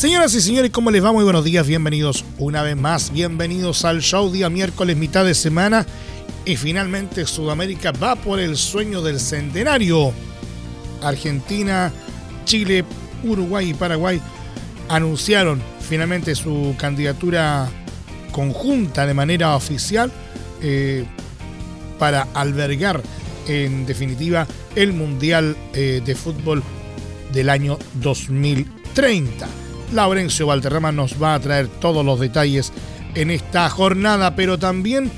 Señoras y señores, ¿cómo les va? Muy buenos días, bienvenidos una vez más, bienvenidos al show día miércoles, mitad de semana. Y finalmente Sudamérica va por el sueño del centenario. Argentina, Chile, Uruguay y Paraguay anunciaron finalmente su candidatura conjunta de manera oficial eh, para albergar en definitiva el Mundial eh, de Fútbol del año 2030. Laurencio Valterrama nos va a traer todos los detalles en esta jornada, pero también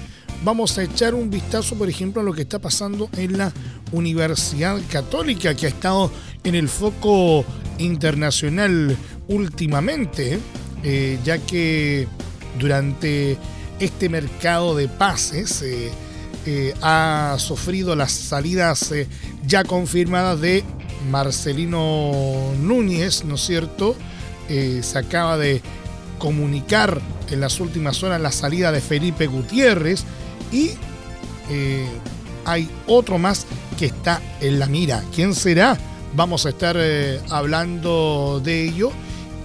vamos a echar un vistazo, por ejemplo, a lo que está pasando en la Universidad Católica, que ha estado en el foco internacional últimamente, eh, ya que durante este mercado de pases eh, eh, ha sufrido las salidas ya confirmadas de Marcelino Núñez, ¿no es cierto? Eh, se acaba de comunicar en las últimas horas la salida de Felipe Gutiérrez y eh, hay otro más que está en la mira. ¿Quién será? Vamos a estar eh, hablando de ello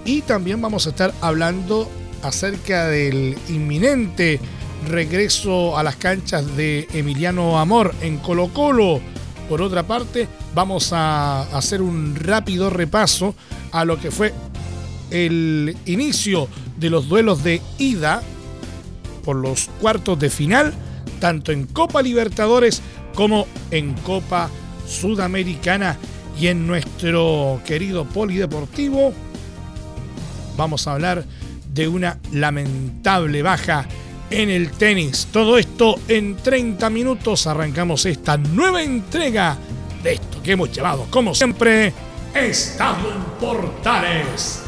y también vamos a estar hablando acerca del inminente regreso a las canchas de Emiliano Amor en Colo Colo. Por otra parte, vamos a hacer un rápido repaso a lo que fue el inicio de los duelos de ida por los cuartos de final, tanto en Copa Libertadores como en Copa Sudamericana y en nuestro querido polideportivo. Vamos a hablar de una lamentable baja en el tenis. Todo esto en 30 minutos arrancamos esta nueva entrega de esto que hemos llevado, como siempre, Estadio en Portales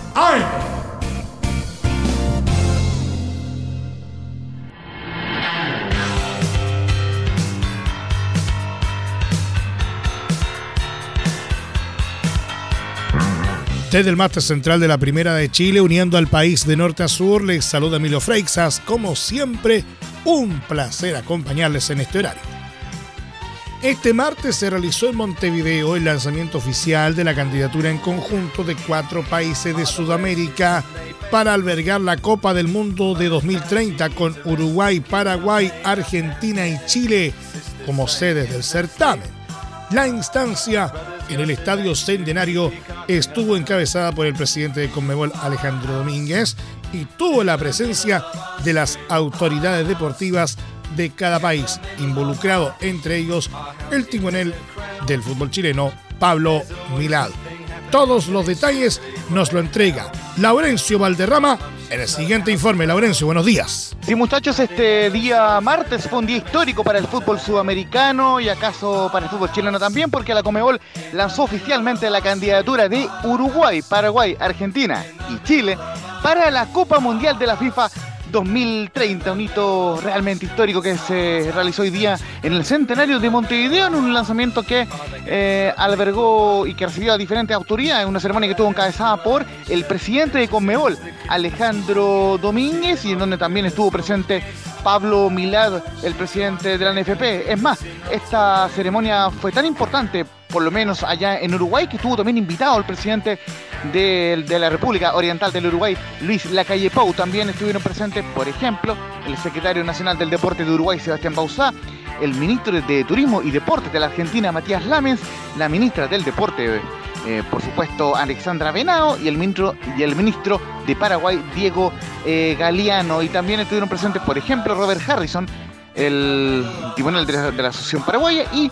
desde el máster central de la Primera de Chile, uniendo al país de norte a sur, les saluda Emilio Freixas. Como siempre, un placer acompañarles en este horario. Este martes se realizó en Montevideo el lanzamiento oficial de la candidatura en conjunto de cuatro países de Sudamérica para albergar la Copa del Mundo de 2030 con Uruguay, Paraguay, Argentina y Chile como sedes del certamen. La instancia en el Estadio Centenario estuvo encabezada por el presidente de Conmebol Alejandro Domínguez y tuvo la presencia de las autoridades deportivas de cada país involucrado, entre ellos el timonel del fútbol chileno, Pablo Milad. Todos los detalles nos lo entrega Laurencio Valderrama en el siguiente informe. Laurencio, buenos días. Sí, muchachos, este día martes fue un día histórico para el fútbol sudamericano y acaso para el fútbol chileno también, porque la Comebol lanzó oficialmente la candidatura de Uruguay, Paraguay, Argentina y Chile para la Copa Mundial de la FIFA 2030, un hito realmente histórico que se realizó hoy día en el centenario de Montevideo, en un lanzamiento que eh, albergó y que recibió a diferentes autoridades, una ceremonia que estuvo encabezada por el presidente de Conmebol, Alejandro Domínguez, y en donde también estuvo presente Pablo Milad, el presidente de la NFP. Es más, esta ceremonia fue tan importante por lo menos allá en Uruguay, que estuvo también invitado el presidente de, la República Oriental del Uruguay, Luis Lacalle Pou. También estuvieron presentes, por ejemplo, el secretario nacional del Deporte de Uruguay, Sebastián Bauzá, el ministro de Turismo y Deportes de la Argentina, Matías Lamens, la ministra del Deporte, eh, por supuesto, Alexandra Venao, y el ministro, y el ministro de Paraguay, Diego eh, Galeano. Y también estuvieron presentes, por ejemplo, Robert Harrison, el tribunal de la, de la Asociación Paraguaya, y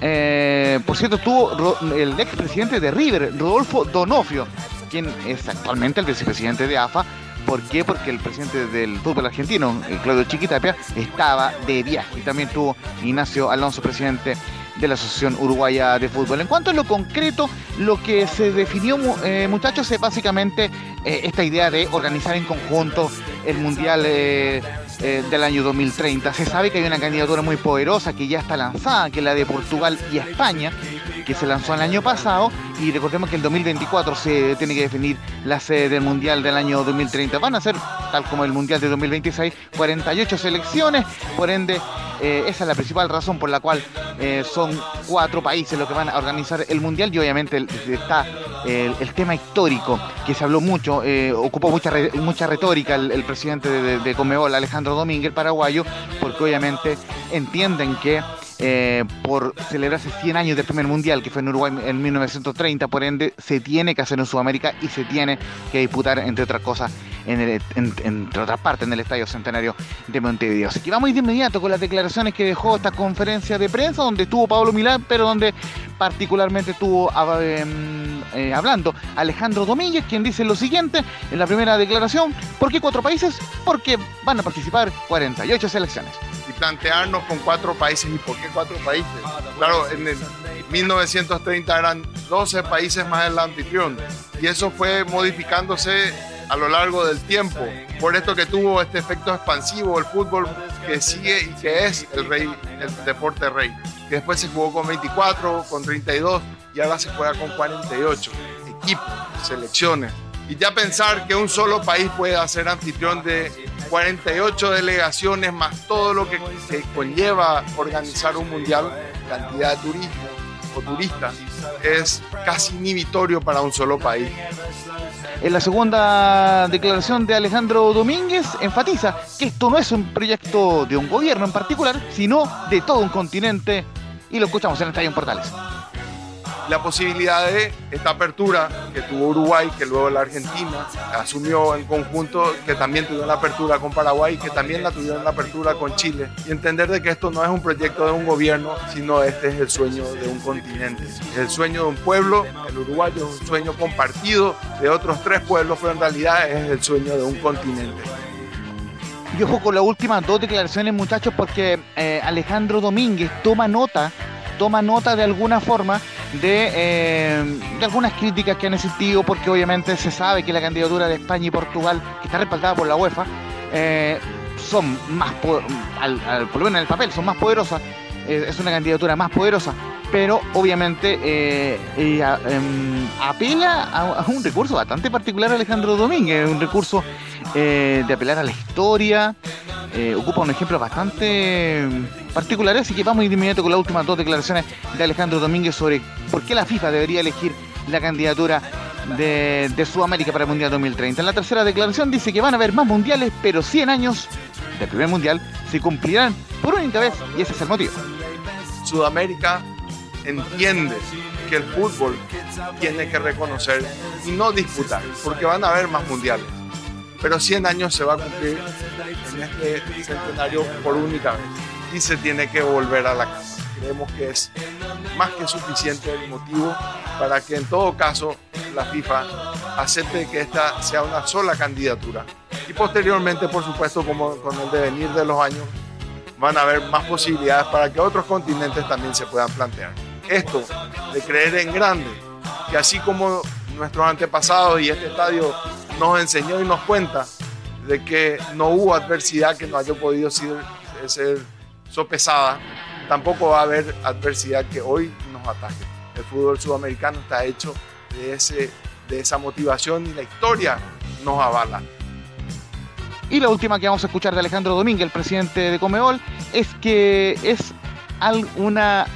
eh, por cierto, estuvo el expresidente de River, Rodolfo Donofrio, quien es actualmente el vicepresidente de AFA. ¿Por qué? Porque el presidente del fútbol argentino, Claudio Chiquitapia, estaba de viaje. Y también estuvo Ignacio Alonso, presidente de la Asociación Uruguaya de Fútbol. En cuanto a lo concreto, lo que se definió, eh, muchachos, es básicamente eh, esta idea de organizar en conjunto el Mundial eh, del año 2030. Se sabe que hay una candidatura muy poderosa que ya está lanzada, que es la de Portugal y España, que se lanzó el año pasado y recordemos que el 2024 se tiene que definir la sede del Mundial del año 2030. Van a ser, tal como el Mundial de 2026, 48 selecciones, por ende eh, esa es la principal razón por la cual eh, son cuatro países los que van a organizar el Mundial y obviamente está el, tema histórico que se habló mucho, eh, ocupó mucha, mucha retórica el, presidente de, de, Alejandro Domínguez, paraguayo, porque obviamente entienden que por celebrarse 100 años del primer mundial que fue en Uruguay en 1930, por ende se tiene que hacer en Sudamérica y se tiene que disputar, entre otras cosas, en entre otras partes, en el Estadio Centenario de Montevideo. Así que vamos de inmediato con las declaraciones que dejó esta conferencia de prensa, donde estuvo Pablo Milán, pero donde particularmente estuvo em, eh, hablando Alejandro Domínguez, quien dice lo siguiente en la primera declaración, ¿por qué cuatro países? Porque van a participar 48 selecciones. Plantearnos con cuatro países, ¿y por qué cuatro países? Claro, en el 1930 eran 12 países más el anfitrión, y eso fue modificándose a lo largo del tiempo. Por esto que tuvo este efecto expansivo el fútbol que sigue y que es el rey, el deporte rey. Que después se jugó con 24, con 32 y ahora se juega con 48 equipos, selecciones. Y ya pensar que un solo país puede ser anfitrión de 48 delegaciones más todo lo que, que conlleva organizar un mundial, cantidad de turismo o turistas, es casi inhibitorio para un solo país. En la segunda declaración de Alejandro Domínguez enfatiza que esto no es un proyecto de un gobierno en particular, sino de todo un continente y lo escuchamos en el Estadio Portales la posibilidad de esta apertura que tuvo Uruguay, que luego la Argentina asumió en conjunto, que también tuvo la apertura con Paraguay, que también la tuvieron la apertura con Chile, y entender de que esto no es un proyecto de un gobierno, sino este es el sueño de un continente, es el sueño de un pueblo, el uruguayo es un sueño compartido de otros tres pueblos, pero en realidad es el sueño de un continente. Y ojo con las últimas dos declaraciones, muchachos, porque eh, Alejandro Domínguez toma nota, toma nota de alguna forma eh, de, algunas críticas que han existido, porque obviamente se sabe que la candidatura de España y Portugal, que está respaldada por la UEFA, eh, son más, al, por lo menos en el papel, son más poderosas, eh, es una candidatura más poderosa, pero obviamente em, apela a, un recurso bastante particular Alejandro Domínguez, un recurso de apelar a la historia, ocupa un ejemplo bastante particular, así que vamos de inmediato con las últimas dos declaraciones de Alejandro Domínguez sobre por qué la FIFA debería elegir la candidatura de, Sudamérica para el Mundial 2030. En la tercera declaración dice que van a haber más mundiales, pero 100 años del primer mundial se cumplirán por única vez y ese es el motivo. Sudamérica entiende que el fútbol tiene que reconocer y no disputar, porque van a haber más mundiales. Pero 100 años se va a cumplir en este centenario por única vez y se tiene que volver a la casa. Creemos que es más que suficiente el motivo para que en todo caso la FIFA acepte que esta sea una sola candidatura. Y posteriormente, por supuesto, como con el devenir de los años, van a haber más posibilidades para que otros continentes también se puedan plantear. Esto de creer en grande, que así como nuestros antepasados y este estadio nos enseñó y nos cuenta de que no hubo adversidad que no haya podido ser, ser sopesada, tampoco va a haber adversidad que hoy nos ataque. El fútbol sudamericano está hecho de, ese, de esa motivación y la historia nos avala. Y la última que vamos a escuchar de Alejandro Domínguez, el presidente de Comebol, es que es una,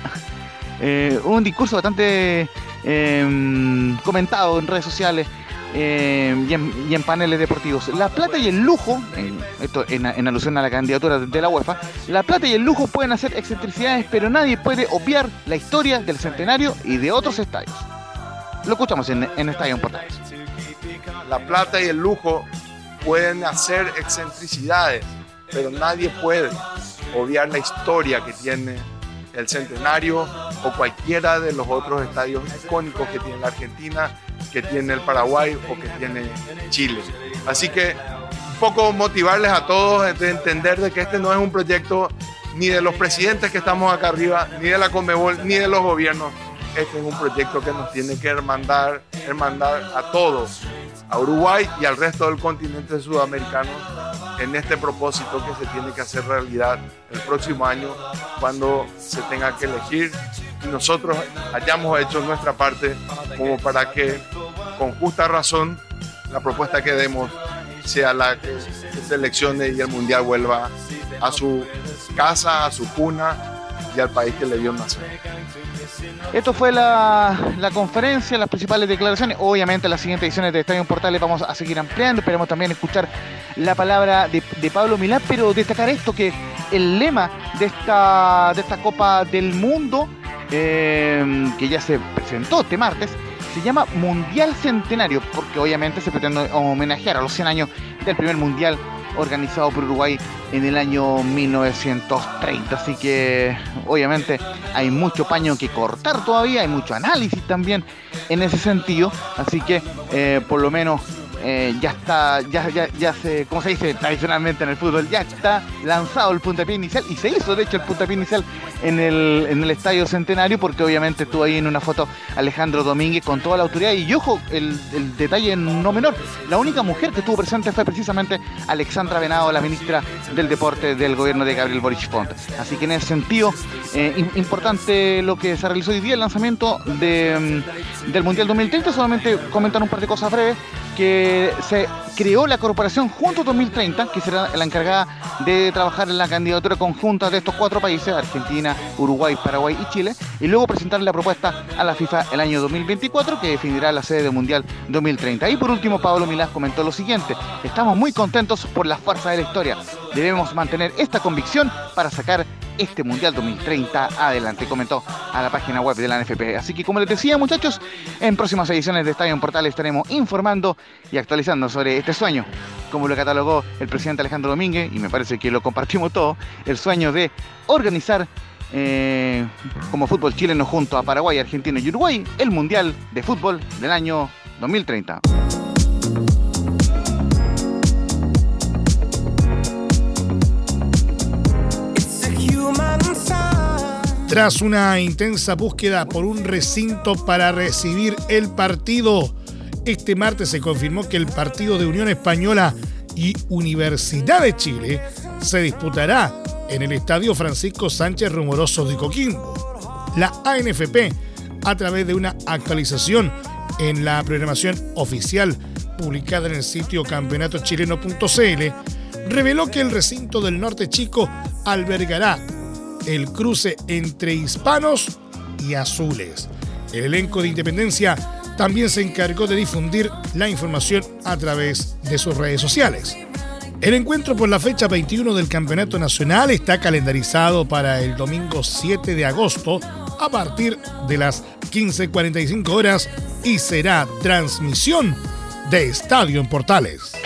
eh, un discurso bastante eh, comentado en redes sociales eh, y, en, paneles deportivos. La plata y el lujo, en, esto en, alusión a la candidatura de la UEFA, la plata y el lujo pueden hacer excentricidades, pero nadie puede obviar la historia del centenario y de otros estadios. Lo escuchamos en, en Estadio Portales. La plata y el lujo pueden hacer excentricidades, pero nadie puede obviar la historia que tiene el Centenario o cualquiera de los otros estadios icónicos que tiene la Argentina, que tiene el Paraguay o que tiene Chile. Así que un poco motivarles a todos de entender de que este no es un proyecto ni de los presidentes que estamos acá arriba, ni de la Conmebol, ni de los gobiernos. Este es un proyecto que nos tiene que hermandar, hermandar a todos, a Uruguay y al resto del continente sudamericano en este propósito que se tiene que hacer realidad el próximo año cuando se tenga que elegir y nosotros hayamos hecho nuestra parte como para que con justa razón la propuesta que demos sea la que se seleccione y el mundial vuelva a su casa, a su cuna y al país que le dio nacer. Esto fue la, conferencia, las principales declaraciones. Obviamente, en las siguientes ediciones de Estadio Portales vamos a seguir ampliando. Esperemos también escuchar la palabra de, Pablo Milán, pero destacar esto: que el lema de esta, de esta Copa del Mundo, eh, que ya se presentó este martes, se llama Mundial Centenario, porque obviamente se pretende homenajear a los 100 años del primer Mundial organizado por Uruguay en el año 1930. Así que obviamente hay mucho paño que cortar todavía, hay mucho análisis también en ese sentido. Así que eh, por lo menos eh, ya está, ya, ya, ya se, como se dice tradicionalmente en el fútbol, ya está lanzado el puntapié inicial y se hizo de hecho el puntapié inicial en el, en el Estadio Centenario porque obviamente estuvo ahí en una foto Alejandro Domínguez con toda la autoridad y ojo, el, el detalle no menor, la única mujer que estuvo presente fue precisamente Alexandra Venado, la ministra del Deporte del gobierno de Gabriel Boric Ponte. Así que en ese sentido, eh, importante lo que se realizó hoy día, el lanzamiento de, mm, del Mundial 2030, solamente comentar un par de cosas breves que se creó la Corporación Juntos 2030, que será la encargada de trabajar en la candidatura conjunta de estos cuatro países, Argentina, Uruguay, Paraguay y Chile, y luego presentar la propuesta a la FIFA el año 2024, que definirá la sede del Mundial 2030. Y por último, Pablo Milás comentó lo siguiente, estamos muy contentos por la fuerza de la historia. Debemos mantener esta convicción para sacar este Mundial 2030 adelante, comentó a la página web de la NFP. Así que como les decía muchachos, en próximas ediciones de Estadio en Portal estaremos informando y actualizando sobre este sueño, como lo catalogó el presidente Alejandro Domínguez, y me parece que lo compartimos todo, el sueño de organizar eh, como fútbol chileno junto a Paraguay, Argentina y Uruguay el Mundial de Fútbol del año 2030. Tras una intensa búsqueda por un recinto para recibir el partido, este martes se confirmó que el partido de Unión Española y Universidad de Chile se disputará en el Estadio Francisco Sánchez Rumoroso de Coquimbo. La ANFP, a través de una actualización en la programación oficial publicada en el sitio campeonatochileno.cl, reveló que el recinto del Norte Chico albergará el cruce entre hispanos y azules. El elenco de Independencia también se encargó de difundir la información a través de sus redes sociales. El encuentro por la fecha 21 del Campeonato Nacional está calendarizado para el domingo 7 de agosto a partir de las 15.45 horas y será transmisión de Estadio en Portales.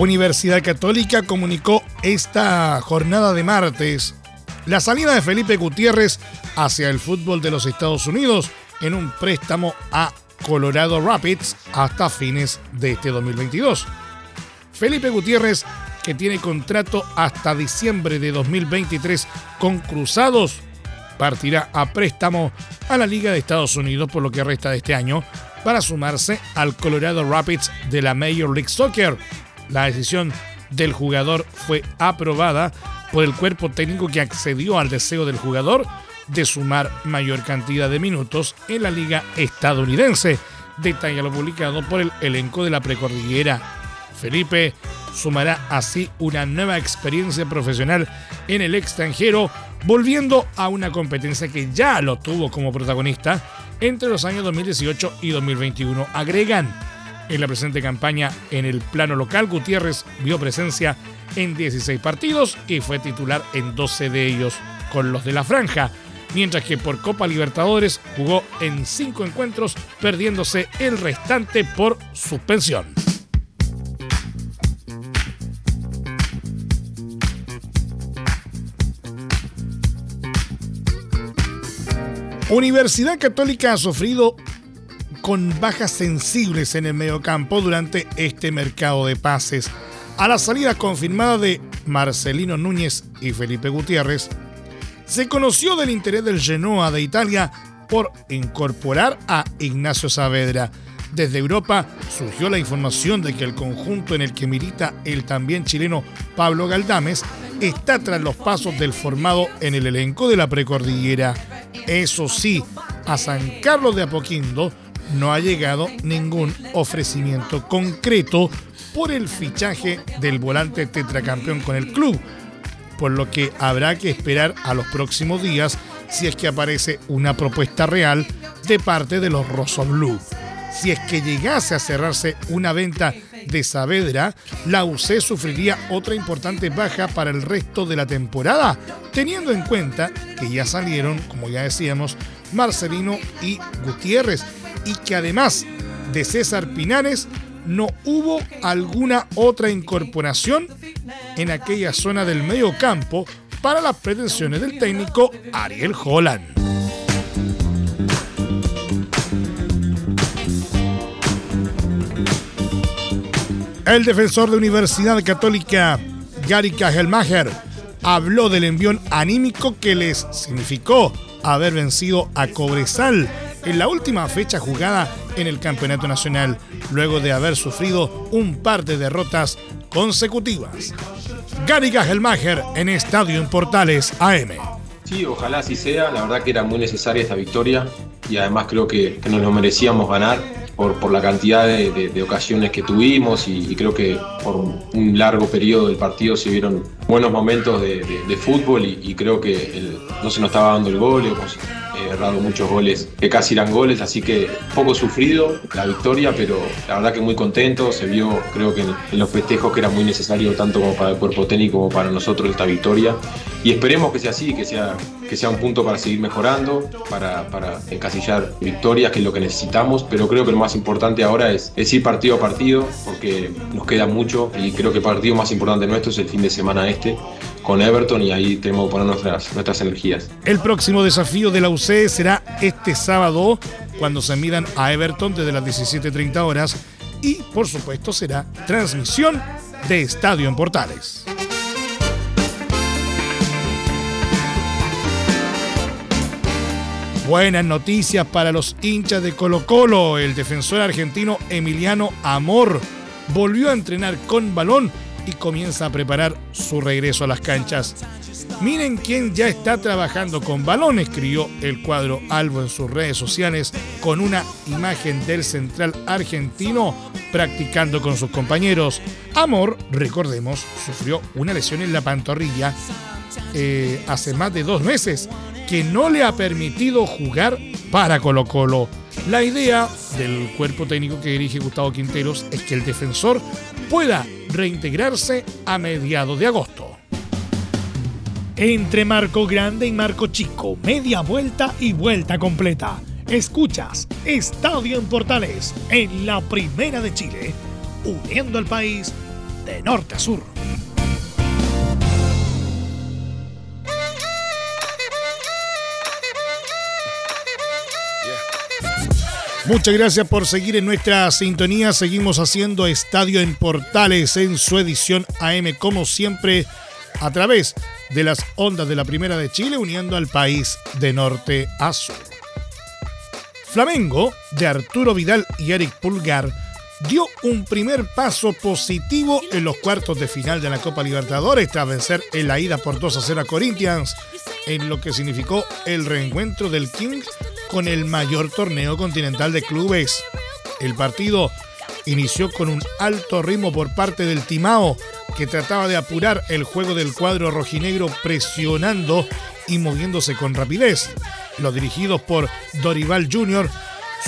Universidad Católica comunicó esta jornada de martes la salida de Felipe Gutiérrez hacia el fútbol de los Estados Unidos en un préstamo a Colorado Rapids hasta fines de este 2022. Felipe Gutiérrez, que tiene contrato hasta diciembre de 2023 con Cruzados, partirá a préstamo a la Liga de Estados Unidos por lo que resta de este año para sumarse al Colorado Rapids de la Major League Soccer la decisión del jugador fue aprobada por el cuerpo técnico que accedió al deseo del jugador de sumar mayor cantidad de minutos en la liga estadounidense, detalla lo publicado por el elenco de la precordillera. Felipe sumará así una nueva experiencia profesional en el extranjero, volviendo a una competencia que ya lo tuvo como protagonista entre los años 2018 y 2021. Agregan en la presente campaña en el plano local, Gutiérrez vio presencia en 16 partidos y fue titular en 12 de ellos con los de la franja, mientras que por Copa Libertadores jugó en 5 encuentros, perdiéndose el restante por suspensión. Universidad Católica ha sufrido con bajas sensibles en el mediocampo durante este mercado de pases. A la salida confirmada de Marcelino Núñez y Felipe Gutiérrez, se conoció del interés del Genoa de Italia por incorporar a Ignacio Saavedra. Desde Europa surgió la información de que el conjunto en el que milita el también chileno Pablo Galdames está tras los pasos del formado en el elenco de la precordillera. Eso sí, a San Carlos de Apoquindo no ha llegado ningún ofrecimiento concreto por el fichaje del volante tetracampeón con el club, por lo que habrá que esperar a los próximos días si es que aparece una propuesta real de parte de los Rosso Blue. Si es que llegase a cerrarse una venta de Saavedra, la UC sufriría otra importante baja para el resto de la temporada, teniendo en cuenta que ya salieron, como ya decíamos, Marcelino y Gutiérrez, y que además de César Pinares, no hubo alguna otra incorporación en aquella zona del medio campo para las pretensiones del técnico Ariel Holland. El defensor de Universidad Católica, Gary Kajelmacher, habló del envión anímico que les significó haber vencido a Cobresal en la última fecha jugada en el Campeonato Nacional, luego de haber sufrido un par de derrotas consecutivas. Gary Kajelmacher en Estadio en Portales AM. Sí, ojalá así sea. La verdad que era muy necesaria esta victoria y además creo que, nos lo merecíamos ganar por, la cantidad de, ocasiones que tuvimos y, creo que por un largo periodo del partido se vieron buenos momentos de, fútbol y, creo que no se nos estaba dando el gol, eh, errado muchos goles que casi eran goles, así que poco sufrido la victoria, pero la verdad que muy contento, se vio creo que en, los festejos que era muy necesario tanto como para el cuerpo técnico como para nosotros esta victoria y esperemos que sea así, que sea, que sea un punto para seguir mejorando, para, para encasillar victorias, que es lo que necesitamos, pero creo que lo más importante ahora es, es ir partido a partido, porque nos queda mucho y creo que el partido más importante nuestro es el fin de semana este con Everton y ahí tenemos que poner nuestras, nuestras energías. El próximo desafío de la UC será este sábado cuando se midan a Everton desde las 17.30 horas y por supuesto será transmisión de Estadio en Portales. Buenas noticias para los hinchas de Colo Colo. El defensor argentino Emiliano Amor volvió a entrenar con balón y comienza a preparar su regreso a las canchas. Miren quién ya está trabajando con balón, escribió el cuadro Albo en sus redes sociales con una imagen del central argentino practicando con sus compañeros. Amor, recordemos, sufrió una lesión en la pantorrilla eh, hace más de dos meses que no le ha permitido jugar para Colo Colo. La idea del cuerpo técnico que dirige Gustavo Quinteros es que el defensor pueda reintegrarse a mediados de agosto. Entre Marco Grande y Marco Chico, media vuelta y vuelta completa. Escuchas Estadio en Portales en la Primera de Chile, uniendo al país de norte a sur. Muchas gracias por seguir en nuestra sintonía. Seguimos haciendo Estadio en Portales en su edición AM, como siempre, a través de las ondas de la Primera de Chile, uniendo al país de norte a sur. Flamengo, de Arturo Vidal y Eric Pulgar, dio un primer paso positivo en los cuartos de final de la Copa Libertadores tras vencer en la ida por 2 a 0 a Corinthians, en lo que significó el reencuentro del King con el mayor torneo continental de clubes. El partido inició con un alto ritmo por parte del Timao, que trataba de apurar el juego del cuadro rojinegro presionando y moviéndose con rapidez. Los dirigidos por Dorival Jr.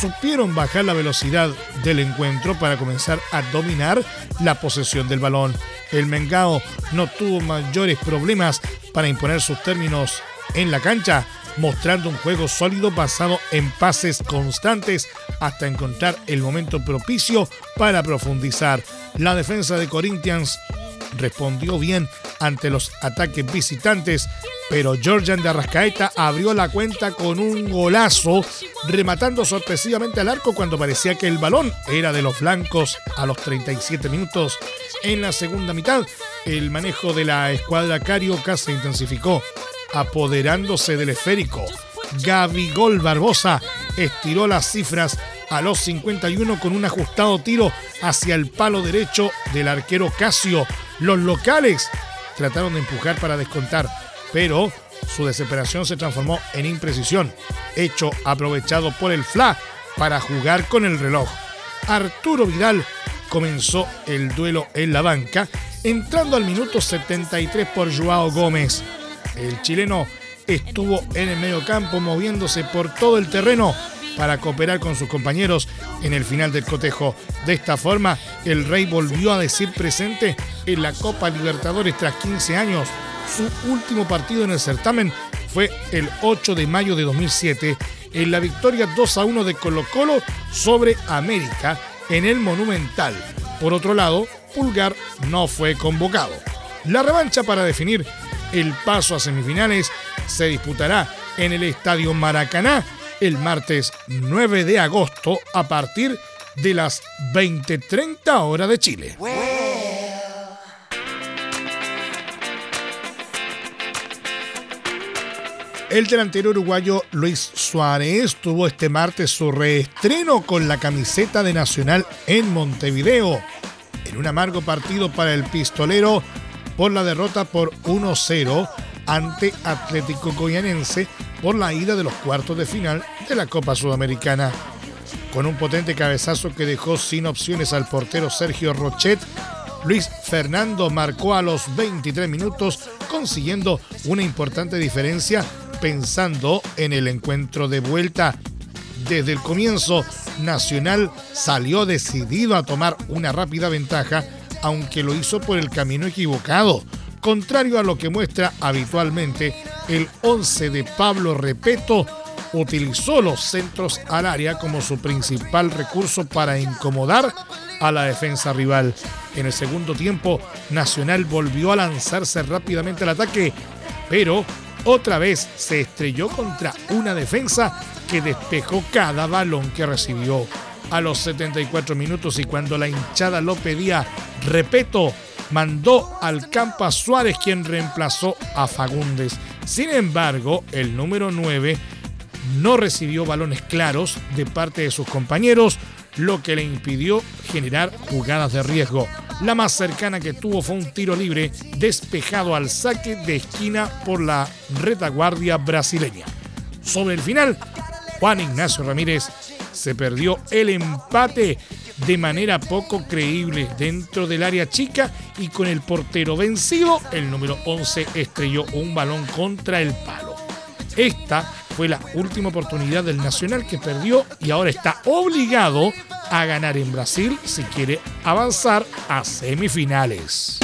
supieron bajar la velocidad del encuentro para comenzar a dominar la posesión del balón. El Mengao no tuvo mayores problemas para imponer sus términos en la cancha mostrando un juego sólido basado en pases constantes hasta encontrar el momento propicio para profundizar. La defensa de Corinthians respondió bien ante los ataques visitantes, pero Georgian de Arrascaeta abrió la cuenta con un golazo, rematando sorpresivamente al arco cuando parecía que el balón era de los blancos a los 37 minutos. En la segunda mitad, el manejo de la escuadra carioca se intensificó, apoderándose del esférico. Gabigol Barbosa estiró las cifras a los 51 con un ajustado tiro hacia el palo derecho del arquero Casio. Los locales trataron de empujar para descontar, pero su desesperación se transformó en imprecisión, hecho aprovechado por el FLA para jugar con el reloj. Arturo Vidal comenzó el duelo en la banca, entrando al minuto 73 por Joao Gómez. El chileno estuvo en el medio campo moviéndose por todo el terreno para cooperar con sus compañeros en el final del cotejo. De esta forma, el Rey volvió a decir presente en la Copa Libertadores tras 15 años. Su último partido en el certamen fue el 8 de mayo de 2007 en la victoria 2 a 1 de Colo Colo sobre América en el Monumental. Por otro lado, Pulgar no fue convocado. La revancha para definir el paso a semifinales se disputará en el Estadio Maracaná el martes 9 de agosto a partir de las 20:30 horas de Chile. El delantero uruguayo Luis Suárez tuvo este martes su reestreno con la camiseta de Nacional en Montevideo, en un amargo partido para el pistolero por la derrota por 1-0 ante Atlético Goyanense por la ida de los cuartos de final de la Copa Sudamericana. Con un potente cabezazo que dejó sin opciones al portero Sergio Rochet, Luis Fernando marcó a los 23 minutos consiguiendo una importante diferencia pensando en el encuentro de vuelta. Desde el comienzo, Nacional salió decidido a tomar una rápida ventaja, aunque lo hizo por el camino equivocado Contrario a lo que muestra habitualmente, el 11 de Pablo Repeto utilizó los centros al área como su principal recurso para incomodar a la defensa rival. En el segundo tiempo, Nacional volvió a lanzarse rápidamente al ataque, pero otra vez se estrelló contra una defensa que despejó cada balón que recibió. A los 74 minutos y cuando la hinchada lo pedía, Repeto mandó al campo a Suárez quien reemplazó a Fagundes. Sin embargo, el número 9 no recibió balones claros de parte de sus compañeros, lo que le impidió generar jugadas de riesgo. La más cercana que tuvo fue un tiro libre despejado al saque de esquina por la retaguardia brasileña. Sobre el final, Juan Ignacio Ramírez se perdió el empate de manera poco creíble dentro del área chica y con el portero vencido, el número 11 estrelló un balón contra el palo. Esta fue la última oportunidad del Nacional que perdió y ahora está obligado a ganar en Brasil si quiere avanzar a semifinales.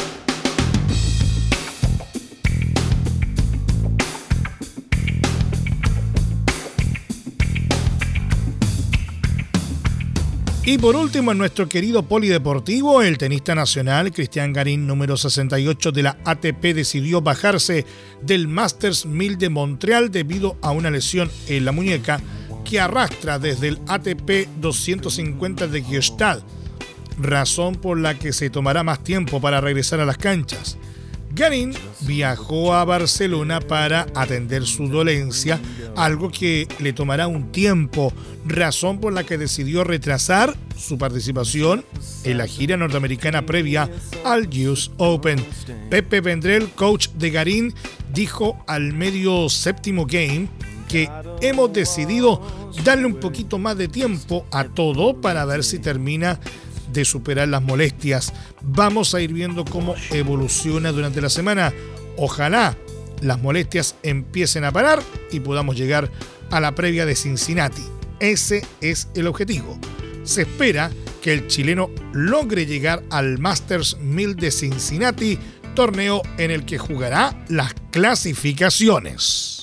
Y por último, en nuestro querido polideportivo, el tenista nacional Cristian Garín, número 68 de la ATP, decidió bajarse del Masters 1000 de Montreal debido a una lesión en la muñeca que arrastra desde el ATP 250 de Gestalt, razón por la que se tomará más tiempo para regresar a las canchas. Garín viajó a Barcelona para atender su dolencia, algo que le tomará un tiempo, razón por la que decidió retrasar su participación en la gira norteamericana previa al US Open. Pepe Vendrell, coach de Garín, dijo al medio séptimo game que hemos decidido darle un poquito más de tiempo a todo para ver si termina de superar las molestias. Vamos a ir viendo cómo evoluciona durante la semana. Ojalá las molestias empiecen a parar y podamos llegar a la previa de Cincinnati. Ese es el objetivo. Se espera que el chileno logre llegar al Masters 1000 de Cincinnati, torneo en el que jugará las clasificaciones.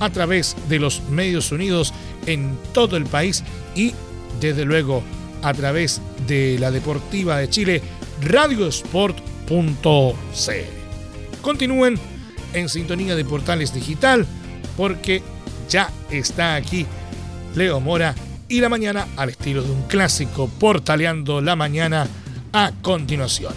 a través de los medios unidos en todo el país y, desde luego, a través de la Deportiva de Chile, radiosport.cl. Continúen en sintonía de portales digital porque ya está aquí Leo Mora y la mañana al estilo de un clásico, portaleando la mañana a continuación.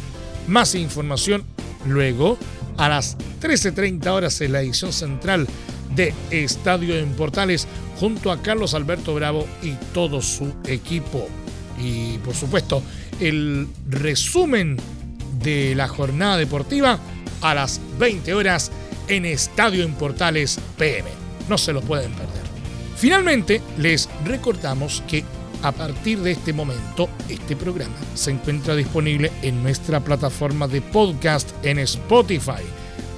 Más información luego a las 13.30 horas en la edición central de Estadio en Portales junto a Carlos Alberto Bravo y todo su equipo. Y por supuesto, el resumen de la jornada deportiva a las 20 horas en Estadio en Portales PM. No se lo pueden perder. Finalmente, les recordamos que a partir de este momento, este programa se encuentra disponible en nuestra plataforma de podcast en Spotify,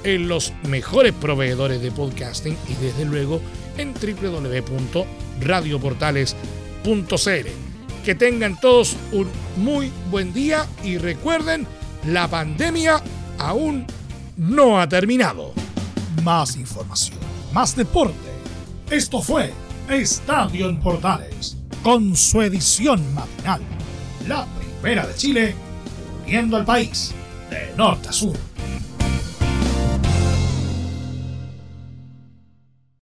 en los mejores proveedores de podcasting y desde luego en www.radioportales.cl. Que tengan todos un muy buen día y recuerden, la pandemia aún no ha terminado. Más información, más deporte. Esto fue Estadio en Portales, con su edición matinal. La primera de Chile, uniendo al país de norte a sur.